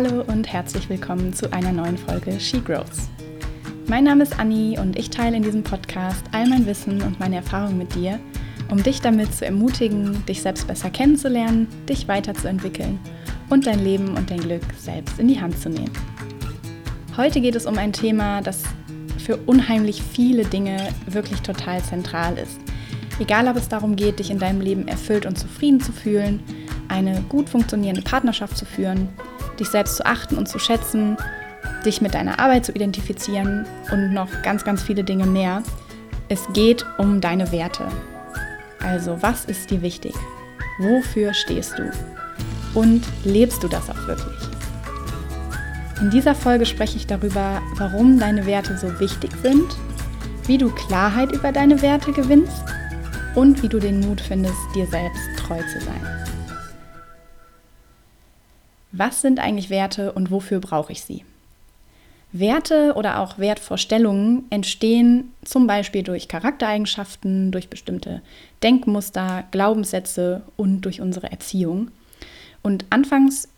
Hallo und herzlich willkommen zu einer neuen Folge She Grows. Mein Name ist Anni und ich teile in diesem Podcast all mein Wissen und meine Erfahrungen mit dir, um dich damit zu ermutigen, dich selbst besser kennenzulernen, dich weiterzuentwickeln und dein Leben und dein Glück selbst in die Hand zu nehmen. Heute geht es um ein Thema, das für unheimlich viele Dinge wirklich total zentral ist. Egal, ob es darum geht, dich in deinem Leben erfüllt und zufrieden zu fühlen, eine gut funktionierende Partnerschaft zu führen, dich selbst zu achten und zu schätzen, dich mit deiner Arbeit zu identifizieren und noch ganz, ganz viele Dinge mehr. Es geht um deine Werte. Also was ist dir wichtig? Wofür stehst du? Und lebst du das auch wirklich? In dieser Folge spreche ich darüber, warum deine Werte so wichtig sind, wie du Klarheit über deine Werte gewinnst und wie du den Mut findest, dir selbst treu zu sein. Was sind eigentlich Werte und wofür brauche ich sie? Werte oder auch Wertvorstellungen entstehen zum Beispiel durch Charaktereigenschaften, durch bestimmte Denkmuster, Glaubenssätze und durch unsere Erziehung. Und anfangs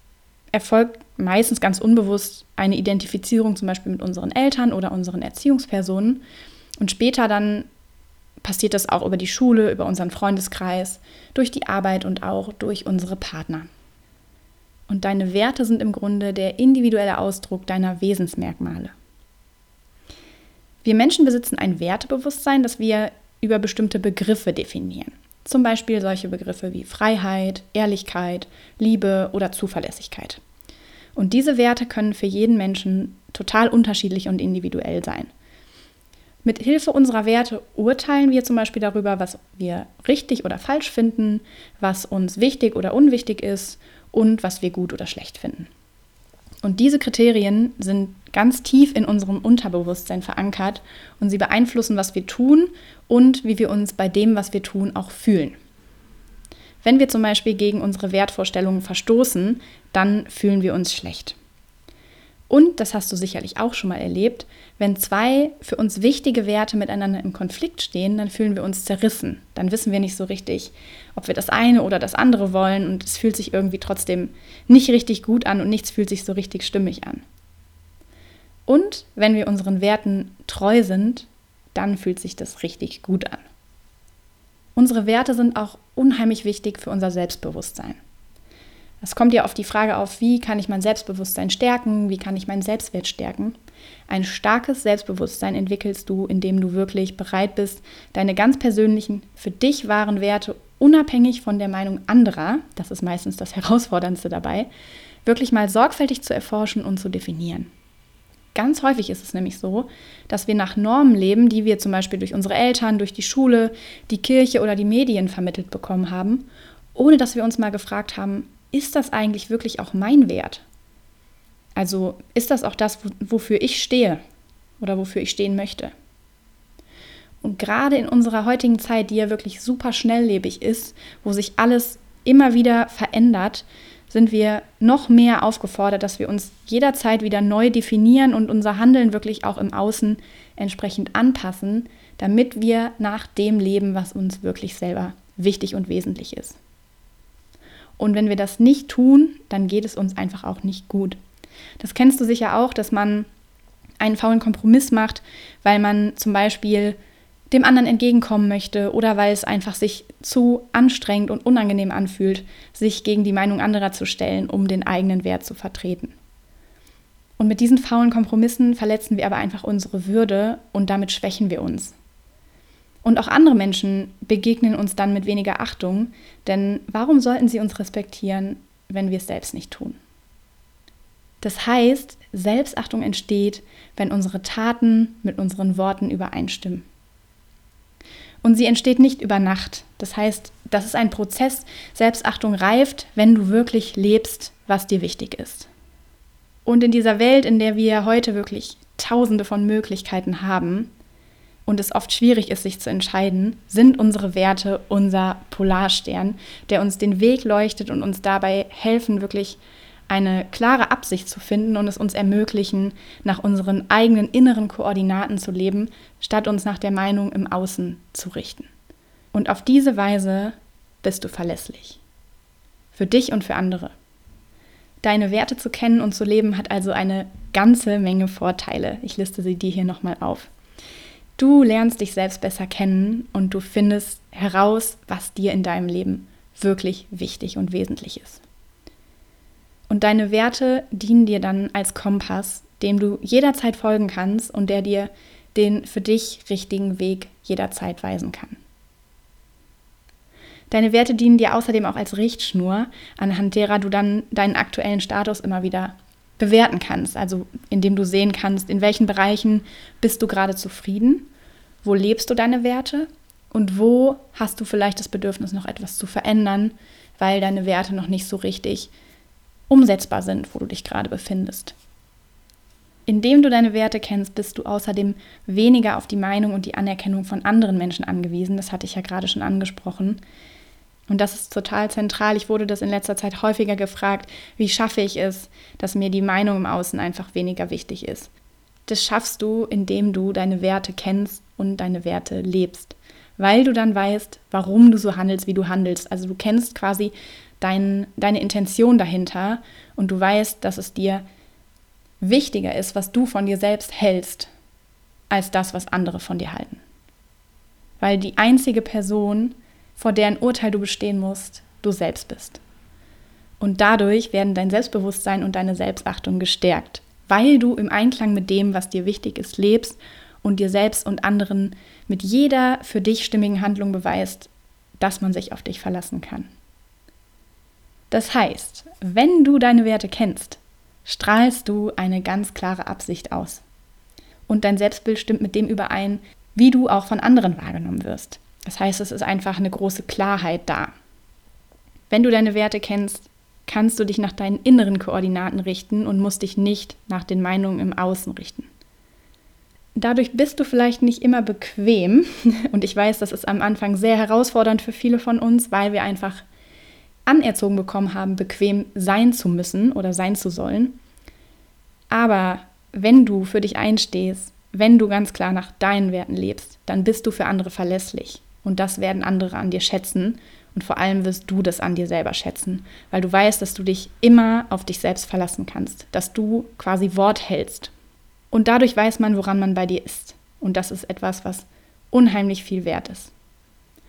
erfolgt meistens ganz unbewusst eine Identifizierung zum Beispiel mit unseren Eltern oder unseren Erziehungspersonen. Und später dann passiert das auch über die Schule, über unseren Freundeskreis, durch die Arbeit und auch durch unsere Partner. Und deine Werte sind im Grunde der individuelle Ausdruck deiner Wesensmerkmale. Wir Menschen besitzen ein Wertebewusstsein, das wir über bestimmte Begriffe definieren. Zum Beispiel solche Begriffe wie Freiheit, Ehrlichkeit, Liebe oder Zuverlässigkeit. Und diese Werte können für jeden Menschen total unterschiedlich und individuell sein. Mit Hilfe unserer Werte urteilen wir zum Beispiel darüber, was wir richtig oder falsch finden, was uns wichtig oder unwichtig ist und was wir gut oder schlecht finden. Und diese Kriterien sind ganz tief in unserem Unterbewusstsein verankert und sie beeinflussen, was wir tun und wie wir uns bei dem, was wir tun, auch fühlen. Wenn wir zum Beispiel gegen unsere Wertvorstellungen verstoßen, dann fühlen wir uns schlecht. Und, das hast du sicherlich auch schon mal erlebt, wenn zwei für uns wichtige Werte miteinander im Konflikt stehen, dann fühlen wir uns zerrissen. Dann wissen wir nicht so richtig, ob wir das eine oder das andere wollen und es fühlt sich irgendwie trotzdem nicht richtig gut an und nichts fühlt sich so richtig stimmig an. Und wenn wir unseren Werten treu sind, dann fühlt sich das richtig gut an. Unsere Werte sind auch unheimlich wichtig für unser Selbstbewusstsein. Es kommt ja auf die Frage auf, wie kann ich mein Selbstbewusstsein stärken, wie kann ich meinen Selbstwert stärken. Ein starkes Selbstbewusstsein entwickelst du, indem du wirklich bereit bist, deine ganz persönlichen, für dich wahren Werte unabhängig von der Meinung anderer, das ist meistens das Herausforderndste dabei, wirklich mal sorgfältig zu erforschen und zu definieren. Ganz häufig ist es nämlich so, dass wir nach Normen leben, die wir zum Beispiel durch unsere Eltern, durch die Schule, die Kirche oder die Medien vermittelt bekommen haben, ohne dass wir uns mal gefragt haben, ist das eigentlich wirklich auch mein Wert? Also ist das auch das, wofür ich stehe oder wofür ich stehen möchte? Und gerade in unserer heutigen Zeit, die ja wirklich super schnelllebig ist, wo sich alles immer wieder verändert, sind wir noch mehr aufgefordert, dass wir uns jederzeit wieder neu definieren und unser Handeln wirklich auch im Außen entsprechend anpassen, damit wir nach dem leben, was uns wirklich selber wichtig und wesentlich ist. Und wenn wir das nicht tun, dann geht es uns einfach auch nicht gut. Das kennst du sicher auch, dass man einen faulen Kompromiss macht, weil man zum Beispiel dem anderen entgegenkommen möchte oder weil es einfach sich zu anstrengend und unangenehm anfühlt, sich gegen die Meinung anderer zu stellen, um den eigenen Wert zu vertreten. Und mit diesen faulen Kompromissen verletzen wir aber einfach unsere Würde und damit schwächen wir uns. Und auch andere Menschen begegnen uns dann mit weniger Achtung, denn warum sollten sie uns respektieren, wenn wir es selbst nicht tun? Das heißt, Selbstachtung entsteht, wenn unsere Taten mit unseren Worten übereinstimmen. Und sie entsteht nicht über Nacht. Das heißt, das ist ein Prozess. Selbstachtung reift, wenn du wirklich lebst, was dir wichtig ist. Und in dieser Welt, in der wir heute wirklich tausende von Möglichkeiten haben, und es oft schwierig ist, sich zu entscheiden, sind unsere Werte unser Polarstern, der uns den Weg leuchtet und uns dabei helfen, wirklich eine klare Absicht zu finden und es uns ermöglichen, nach unseren eigenen inneren Koordinaten zu leben, statt uns nach der Meinung im Außen zu richten. Und auf diese Weise bist du verlässlich. Für dich und für andere. Deine Werte zu kennen und zu leben hat also eine ganze Menge Vorteile. Ich liste sie dir hier nochmal auf. Du lernst dich selbst besser kennen und du findest heraus, was dir in deinem Leben wirklich wichtig und wesentlich ist. Und deine Werte dienen dir dann als Kompass, dem du jederzeit folgen kannst und der dir den für dich richtigen Weg jederzeit weisen kann. Deine Werte dienen dir außerdem auch als Richtschnur, anhand derer du dann deinen aktuellen Status immer wieder bewerten kannst. Also indem du sehen kannst, in welchen Bereichen bist du gerade zufrieden, wo lebst du deine Werte und wo hast du vielleicht das Bedürfnis, noch etwas zu verändern, weil deine Werte noch nicht so richtig umsetzbar sind, wo du dich gerade befindest. Indem du deine Werte kennst, bist du außerdem weniger auf die Meinung und die Anerkennung von anderen Menschen angewiesen. Das hatte ich ja gerade schon angesprochen. Und das ist total zentral. Ich wurde das in letzter Zeit häufiger gefragt, wie schaffe ich es, dass mir die Meinung im Außen einfach weniger wichtig ist. Das schaffst du, indem du deine Werte kennst und deine Werte lebst, weil du dann weißt, warum du so handelst, wie du handelst. Also du kennst quasi dein, deine Intention dahinter und du weißt, dass es dir wichtiger ist, was du von dir selbst hältst, als das, was andere von dir halten. Weil die einzige Person, vor deren Urteil du bestehen musst, du selbst bist. Und dadurch werden dein Selbstbewusstsein und deine Selbstachtung gestärkt, weil du im Einklang mit dem, was dir wichtig ist, lebst und dir selbst und anderen mit jeder für dich stimmigen Handlung beweist, dass man sich auf dich verlassen kann. Das heißt, wenn du deine Werte kennst, strahlst du eine ganz klare Absicht aus. Und dein Selbstbild stimmt mit dem überein, wie du auch von anderen wahrgenommen wirst. Das heißt, es ist einfach eine große Klarheit da. Wenn du deine Werte kennst, kannst du dich nach deinen inneren Koordinaten richten und musst dich nicht nach den Meinungen im Außen richten. Dadurch bist du vielleicht nicht immer bequem und ich weiß, das ist am Anfang sehr herausfordernd für viele von uns, weil wir einfach anerzogen bekommen haben, bequem sein zu müssen oder sein zu sollen. Aber wenn du für dich einstehst, wenn du ganz klar nach deinen Werten lebst, dann bist du für andere verlässlich. Und das werden andere an dir schätzen. Und vor allem wirst du das an dir selber schätzen, weil du weißt, dass du dich immer auf dich selbst verlassen kannst, dass du quasi Wort hältst. Und dadurch weiß man, woran man bei dir ist. Und das ist etwas, was unheimlich viel wert ist.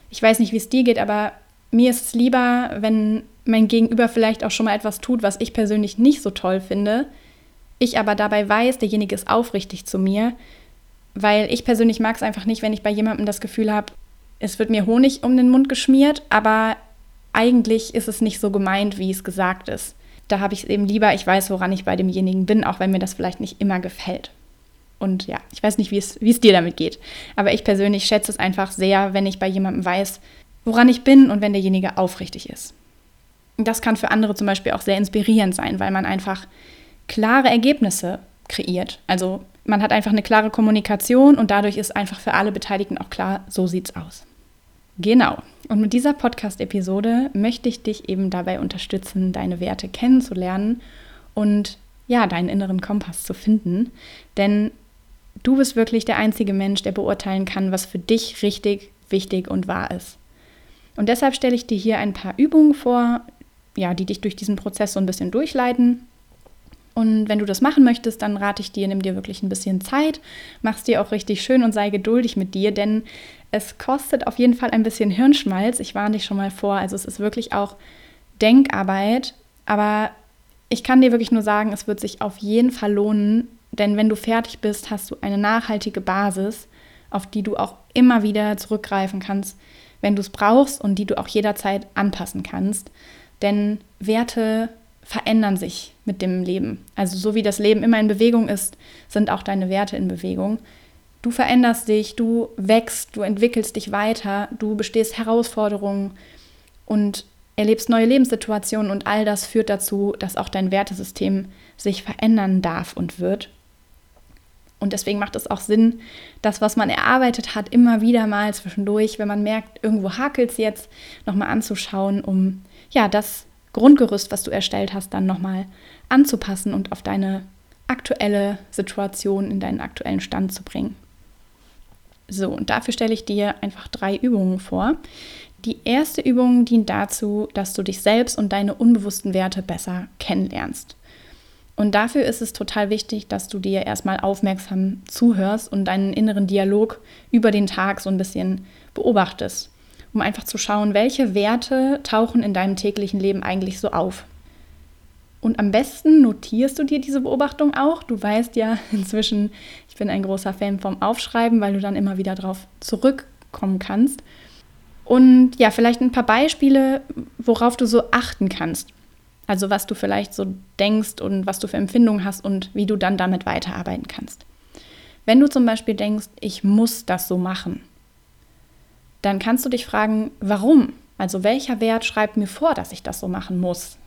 Ich weiß nicht, wie es dir geht, aber mir ist es lieber, wenn mein Gegenüber vielleicht auch schon mal etwas tut, was ich persönlich nicht so toll finde, ich aber dabei weiß, derjenige ist aufrichtig zu mir, weil ich persönlich mag es einfach nicht, wenn ich bei jemandem das Gefühl habe, es wird mir Honig um den Mund geschmiert, aber eigentlich ist es nicht so gemeint, wie es gesagt ist. Da habe ich es eben lieber, ich weiß, woran ich bei demjenigen bin, auch wenn mir das vielleicht nicht immer gefällt. Und ja, ich weiß nicht, wie es, es dir damit geht. Aber ich persönlich schätze es einfach sehr, wenn ich bei jemandem weiß, woran ich bin und wenn derjenige aufrichtig ist. Das kann für andere zum Beispiel auch sehr inspirierend sein, weil man einfach klare Ergebnisse kreiert. Also man hat einfach eine klare Kommunikation und dadurch ist einfach für alle Beteiligten auch klar, so sieht's aus. Genau. Und mit dieser Podcast-Episode möchte ich dich eben dabei unterstützen, deine Werte kennenzulernen und ja, deinen inneren Kompass zu finden. Denn du bist wirklich der einzige Mensch, der beurteilen kann, was für dich richtig, wichtig und wahr ist. Und deshalb stelle ich dir hier ein paar Übungen vor, ja, die dich durch diesen Prozess so ein bisschen durchleiten. Und wenn du das machen möchtest, dann rate ich dir, nimm dir wirklich ein bisschen Zeit, mach's dir auch richtig schön und sei geduldig mit dir, denn es kostet auf jeden Fall ein bisschen Hirnschmalz. Ich warne dich schon mal vor. Also es ist wirklich auch Denkarbeit. Aber ich kann dir wirklich nur sagen, es wird sich auf jeden Fall lohnen, denn wenn du fertig bist, hast du eine nachhaltige Basis, auf die du auch immer wieder zurückgreifen kannst, wenn du es brauchst und die du auch jederzeit anpassen kannst. Denn Werte verändern sich mit dem Leben. Also so wie das Leben immer in Bewegung ist, sind auch deine Werte in Bewegung. Du veränderst dich, du wächst, du entwickelst dich weiter, du bestehst Herausforderungen und erlebst neue Lebenssituationen und all das führt dazu, dass auch dein Wertesystem sich verändern darf und wird. Und deswegen macht es auch Sinn, das, was man erarbeitet hat, immer wieder mal zwischendurch, wenn man merkt, irgendwo hakelt es jetzt, nochmal anzuschauen, um ja das Grundgerüst, was du erstellt hast, dann nochmal anzupassen und auf deine aktuelle Situation, in deinen aktuellen Stand zu bringen. So, und dafür stelle ich dir einfach drei Übungen vor, Die erste Übung dient dazu, dass du dich selbst und deine unbewussten Werte besser kennenlernst. Und dafür ist es total wichtig, dass du dir erstmal aufmerksam zuhörst und deinen inneren Dialog über den Tag so ein bisschen beobachtest, um einfach zu schauen, welche Werte tauchen in deinem täglichen Leben eigentlich so auf. Und am besten notierst du dir diese Beobachtung auch. Du weißt ja inzwischen, ich bin ein großer Fan vom Aufschreiben, weil du dann immer wieder darauf zurückkommen kannst. Und ja, vielleicht ein paar Beispiele, worauf du so achten kannst. Also was du vielleicht so denkst und was du für Empfindungen hast und wie du dann damit weiterarbeiten kannst. Wenn du zum Beispiel denkst, ich muss das so machen, dann kannst du dich fragen, warum? Also welcher Wert schreibt mir vor, dass ich das so machen muss?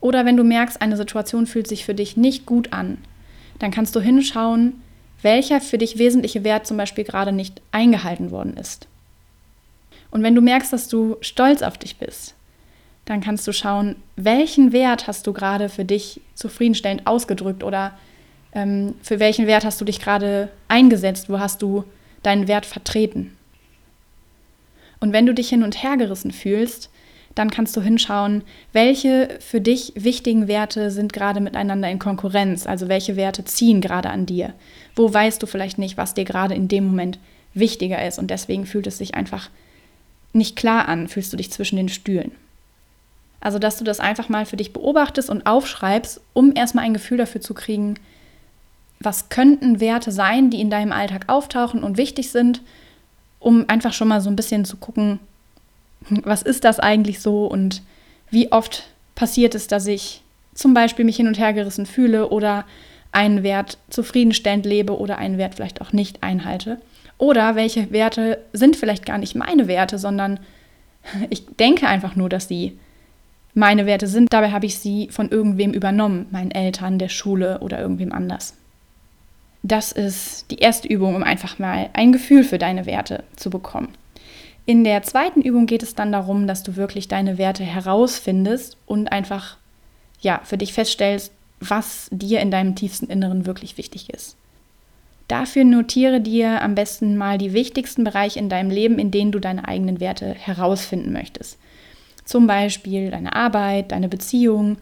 Oder wenn du merkst, eine Situation fühlt sich für dich nicht gut an, dann kannst du hinschauen, welcher für dich wesentliche Wert zum Beispiel gerade nicht eingehalten worden ist. Und wenn du merkst, dass du stolz auf dich bist, dann kannst du schauen, welchen Wert hast du gerade für dich zufriedenstellend ausgedrückt oder ähm, für welchen Wert hast du dich gerade eingesetzt, wo hast du deinen Wert vertreten. Und wenn du dich hin und her gerissen fühlst, dann kannst du hinschauen, welche für dich wichtigen Werte sind gerade miteinander in Konkurrenz, also welche Werte ziehen gerade an dir. Wo weißt du vielleicht nicht, was dir gerade in dem Moment wichtiger ist und deswegen fühlt es sich einfach nicht klar an, fühlst du dich zwischen den Stühlen. Also, dass du das einfach mal für dich beobachtest und aufschreibst, um erstmal ein Gefühl dafür zu kriegen, was könnten Werte sein, die in deinem Alltag auftauchen und wichtig sind, um einfach schon mal so ein bisschen zu gucken, was ist das eigentlich so und wie oft passiert es, dass ich zum Beispiel mich hin und her gerissen fühle oder einen Wert zufriedenstellend lebe oder einen Wert vielleicht auch nicht einhalte. Oder welche Werte sind vielleicht gar nicht meine Werte, sondern ich denke einfach nur, dass sie meine Werte sind. Dabei habe ich sie von irgendwem übernommen, meinen Eltern, der Schule oder irgendwem anders. Das ist die erste Übung, um einfach mal ein Gefühl für deine Werte zu bekommen. In der zweiten Übung geht es dann darum, dass du wirklich deine Werte herausfindest und einfach ja, für dich feststellst, was dir in deinem tiefsten Inneren wirklich wichtig ist. Dafür notiere dir am besten mal die wichtigsten Bereiche in deinem Leben, in denen du deine eigenen Werte herausfinden möchtest. Zum Beispiel deine Arbeit, deine Beziehung,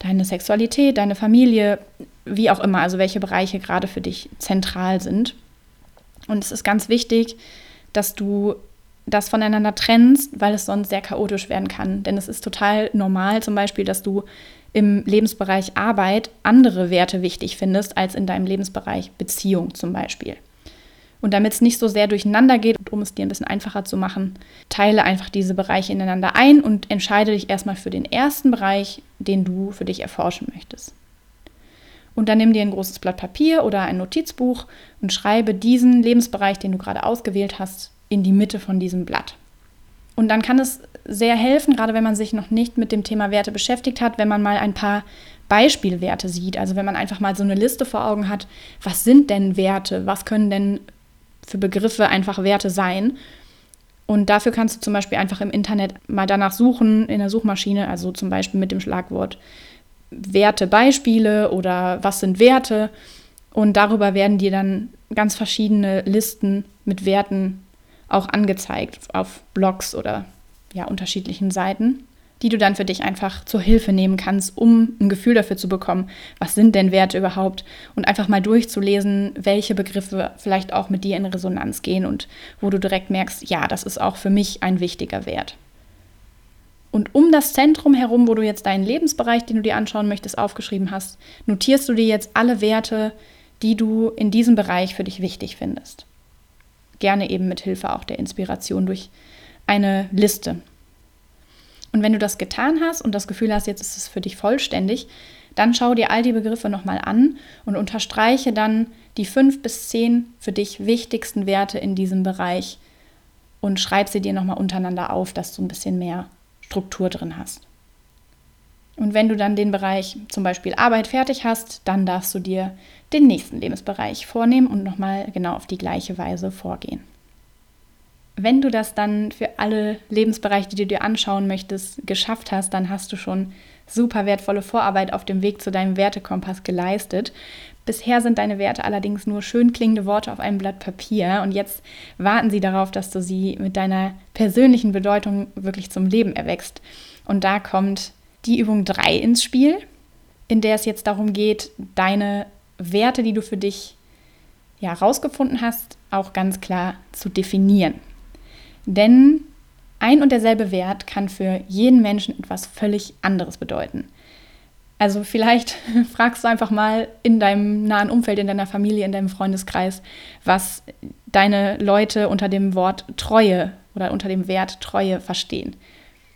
deine Sexualität, deine Familie, wie auch immer, also welche Bereiche gerade für dich zentral sind. Und es ist ganz wichtig, dass du das voneinander trennst, weil es sonst sehr chaotisch werden kann. Denn es ist total normal zum Beispiel, dass du im Lebensbereich Arbeit andere Werte wichtig findest als in deinem Lebensbereich Beziehung zum Beispiel. Und damit es nicht so sehr durcheinander geht und um es dir ein bisschen einfacher zu machen, teile einfach diese Bereiche ineinander ein und entscheide dich erstmal für den ersten Bereich, den du für dich erforschen möchtest. Und dann nimm dir ein großes Blatt Papier oder ein Notizbuch und schreibe diesen Lebensbereich, den du gerade ausgewählt hast, in die Mitte von diesem Blatt. Und dann kann es sehr helfen, gerade wenn man sich noch nicht mit dem Thema Werte beschäftigt hat, wenn man mal ein paar Beispielwerte sieht. Also wenn man einfach mal so eine Liste vor Augen hat, was sind denn Werte, was können denn für Begriffe einfach Werte sein. Und dafür kannst du zum Beispiel einfach im Internet mal danach suchen, in der Suchmaschine, also zum Beispiel mit dem Schlagwort Werte, Beispiele oder was sind Werte. Und darüber werden dir dann ganz verschiedene Listen mit Werten auch angezeigt auf Blogs oder ja, unterschiedlichen Seiten, die du dann für dich einfach zur Hilfe nehmen kannst, um ein Gefühl dafür zu bekommen, was sind denn Werte überhaupt und einfach mal durchzulesen, welche Begriffe vielleicht auch mit dir in Resonanz gehen und wo du direkt merkst, ja, das ist auch für mich ein wichtiger Wert. Und um das Zentrum herum, wo du jetzt deinen Lebensbereich, den du dir anschauen möchtest, aufgeschrieben hast, notierst du dir jetzt alle Werte, die du in diesem Bereich für dich wichtig findest gerne eben mit Hilfe auch der Inspiration durch eine Liste. Und wenn du das getan hast und das Gefühl hast, jetzt ist es für dich vollständig, dann schau dir all die Begriffe nochmal an und unterstreiche dann die fünf bis zehn für dich wichtigsten Werte in diesem Bereich und schreib sie dir nochmal untereinander auf, dass du ein bisschen mehr Struktur drin hast. Und wenn du dann den Bereich zum Beispiel Arbeit fertig hast, dann darfst du dir den nächsten Lebensbereich vornehmen und nochmal genau auf die gleiche Weise vorgehen. Wenn du das dann für alle Lebensbereiche, die du dir anschauen möchtest, geschafft hast, dann hast du schon super wertvolle Vorarbeit auf dem Weg zu deinem Wertekompass geleistet. Bisher sind deine Werte allerdings nur schön klingende Worte auf einem Blatt Papier und jetzt warten sie darauf, dass du sie mit deiner persönlichen Bedeutung wirklich zum Leben erwächst. Und da kommt die Übung 3 ins Spiel, in der es jetzt darum geht, deine Werte, die du für dich ja rausgefunden hast, auch ganz klar zu definieren. Denn ein und derselbe Wert kann für jeden Menschen etwas völlig anderes bedeuten. Also vielleicht fragst du einfach mal in deinem nahen Umfeld, in deiner Familie, in deinem Freundeskreis, was deine Leute unter dem Wort Treue oder unter dem Wert Treue verstehen.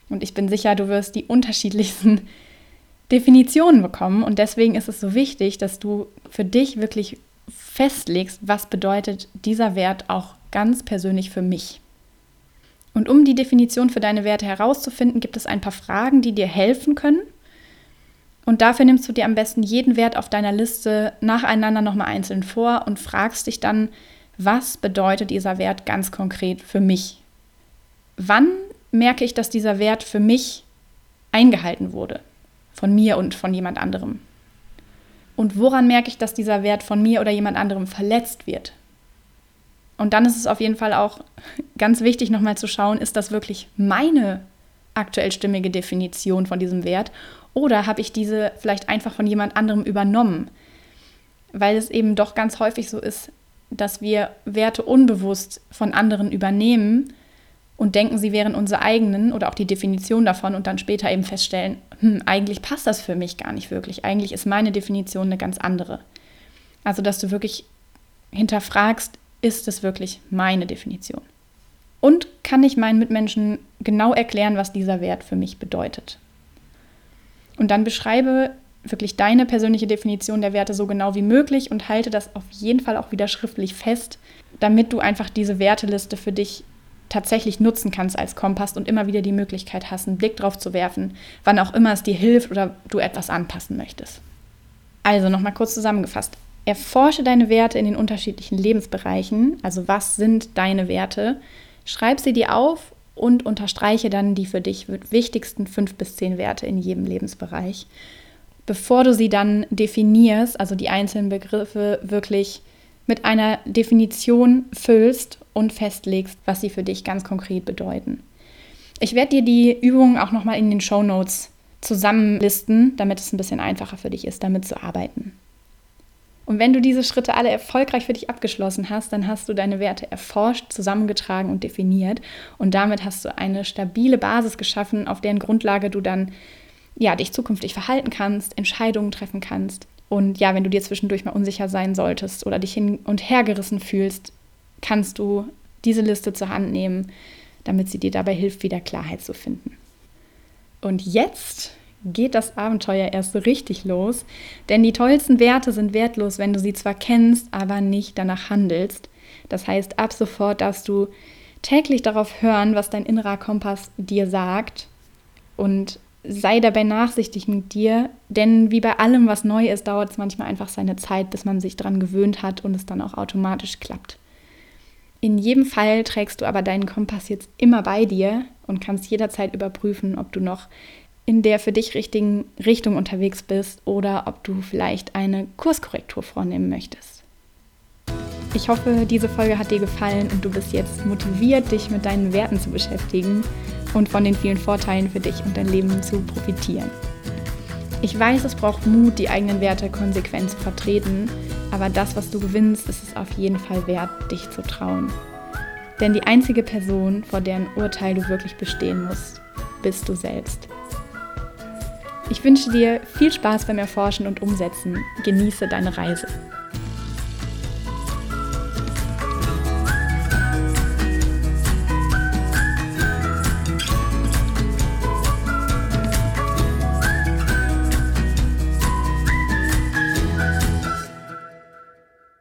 Und ich bin sicher, du wirst die unterschiedlichsten Definitionen bekommen. Und deswegen ist es so wichtig, dass du für dich wirklich festlegst, was bedeutet dieser Wert auch ganz persönlich für mich. Und um die Definition für deine Werte herauszufinden, gibt es ein paar Fragen, die dir helfen können. Und dafür nimmst du dir am besten jeden Wert auf deiner Liste nacheinander nochmal einzeln vor und fragst dich dann, was bedeutet dieser Wert ganz konkret für mich? Wann merke ich, dass dieser Wert für mich eingehalten wurde? Von mir und von jemand anderem. Und woran merke ich, dass dieser Wert von mir oder jemand anderem verletzt wird? Und dann ist es auf jeden Fall auch ganz wichtig, nochmal zu schauen, ist das wirklich meine aktuell stimmige Definition von diesem Wert oder habe ich diese vielleicht einfach von jemand anderem übernommen? Weil es eben doch ganz häufig so ist, dass wir Werte unbewusst von anderen übernehmen und denken, sie wären unsere eigenen oder auch die Definition davon und dann später eben feststellen, hm, eigentlich passt das für mich gar nicht wirklich. Eigentlich ist meine Definition eine ganz andere. Also, dass du wirklich hinterfragst, ist es wirklich meine Definition? Und kann ich meinen Mitmenschen genau erklären, was dieser Wert für mich bedeutet? Und dann beschreibe wirklich deine persönliche Definition der Werte so genau wie möglich und halte das auf jeden Fall auch wieder schriftlich fest, damit du einfach diese Werteliste für dich tatsächlich nutzen kannst als Kompass und immer wieder die Möglichkeit hast, einen Blick drauf zu werfen, wann auch immer es dir hilft oder du etwas anpassen möchtest. Also nochmal kurz zusammengefasst. Erforsche deine Werte in den unterschiedlichen Lebensbereichen, also was sind deine Werte, schreib sie dir auf und unterstreiche dann die für dich wichtigsten fünf bis zehn Werte in jedem Lebensbereich. Bevor du sie dann definierst, also die einzelnen Begriffe wirklich mit einer Definition füllst und festlegst, was sie für dich ganz konkret bedeuten. Ich werde dir die Übungen auch nochmal in den Show Notes zusammenlisten, damit es ein bisschen einfacher für dich ist, damit zu arbeiten. Und wenn du diese Schritte alle erfolgreich für dich abgeschlossen hast, dann hast du deine Werte erforscht, zusammengetragen und definiert. Und damit hast du eine stabile Basis geschaffen, auf deren Grundlage du dann ja, dich zukünftig verhalten kannst, Entscheidungen treffen kannst. Und ja, wenn du dir zwischendurch mal unsicher sein solltest oder dich hin und her gerissen fühlst, kannst du diese Liste zur Hand nehmen, damit sie dir dabei hilft, wieder Klarheit zu finden. Und jetzt geht das Abenteuer erst so richtig los, denn die tollsten Werte sind wertlos, wenn du sie zwar kennst, aber nicht danach handelst. Das heißt, ab sofort darfst du täglich darauf hören, was dein innerer Kompass dir sagt und sei dabei nachsichtig mit dir, denn wie bei allem, was neu ist, dauert es manchmal einfach seine Zeit, bis man sich daran gewöhnt hat und es dann auch automatisch klappt. In jedem Fall trägst du aber deinen Kompass jetzt immer bei dir und kannst jederzeit überprüfen, ob du noch in der für dich richtigen Richtung unterwegs bist oder ob du vielleicht eine Kurskorrektur vornehmen möchtest. Ich hoffe, diese Folge hat dir gefallen und du bist jetzt motiviert, dich mit deinen Werten zu beschäftigen und von den vielen Vorteilen für dich und dein Leben zu profitieren. Ich weiß, es braucht Mut, die eigenen Werte konsequent zu vertreten, aber das, was du gewinnst, ist es auf jeden Fall wert, dich zu trauen. Denn die einzige Person, vor deren Urteil du wirklich bestehen musst, bist du selbst. Ich wünsche dir viel Spaß beim Erforschen und Umsetzen. Genieße deine Reise.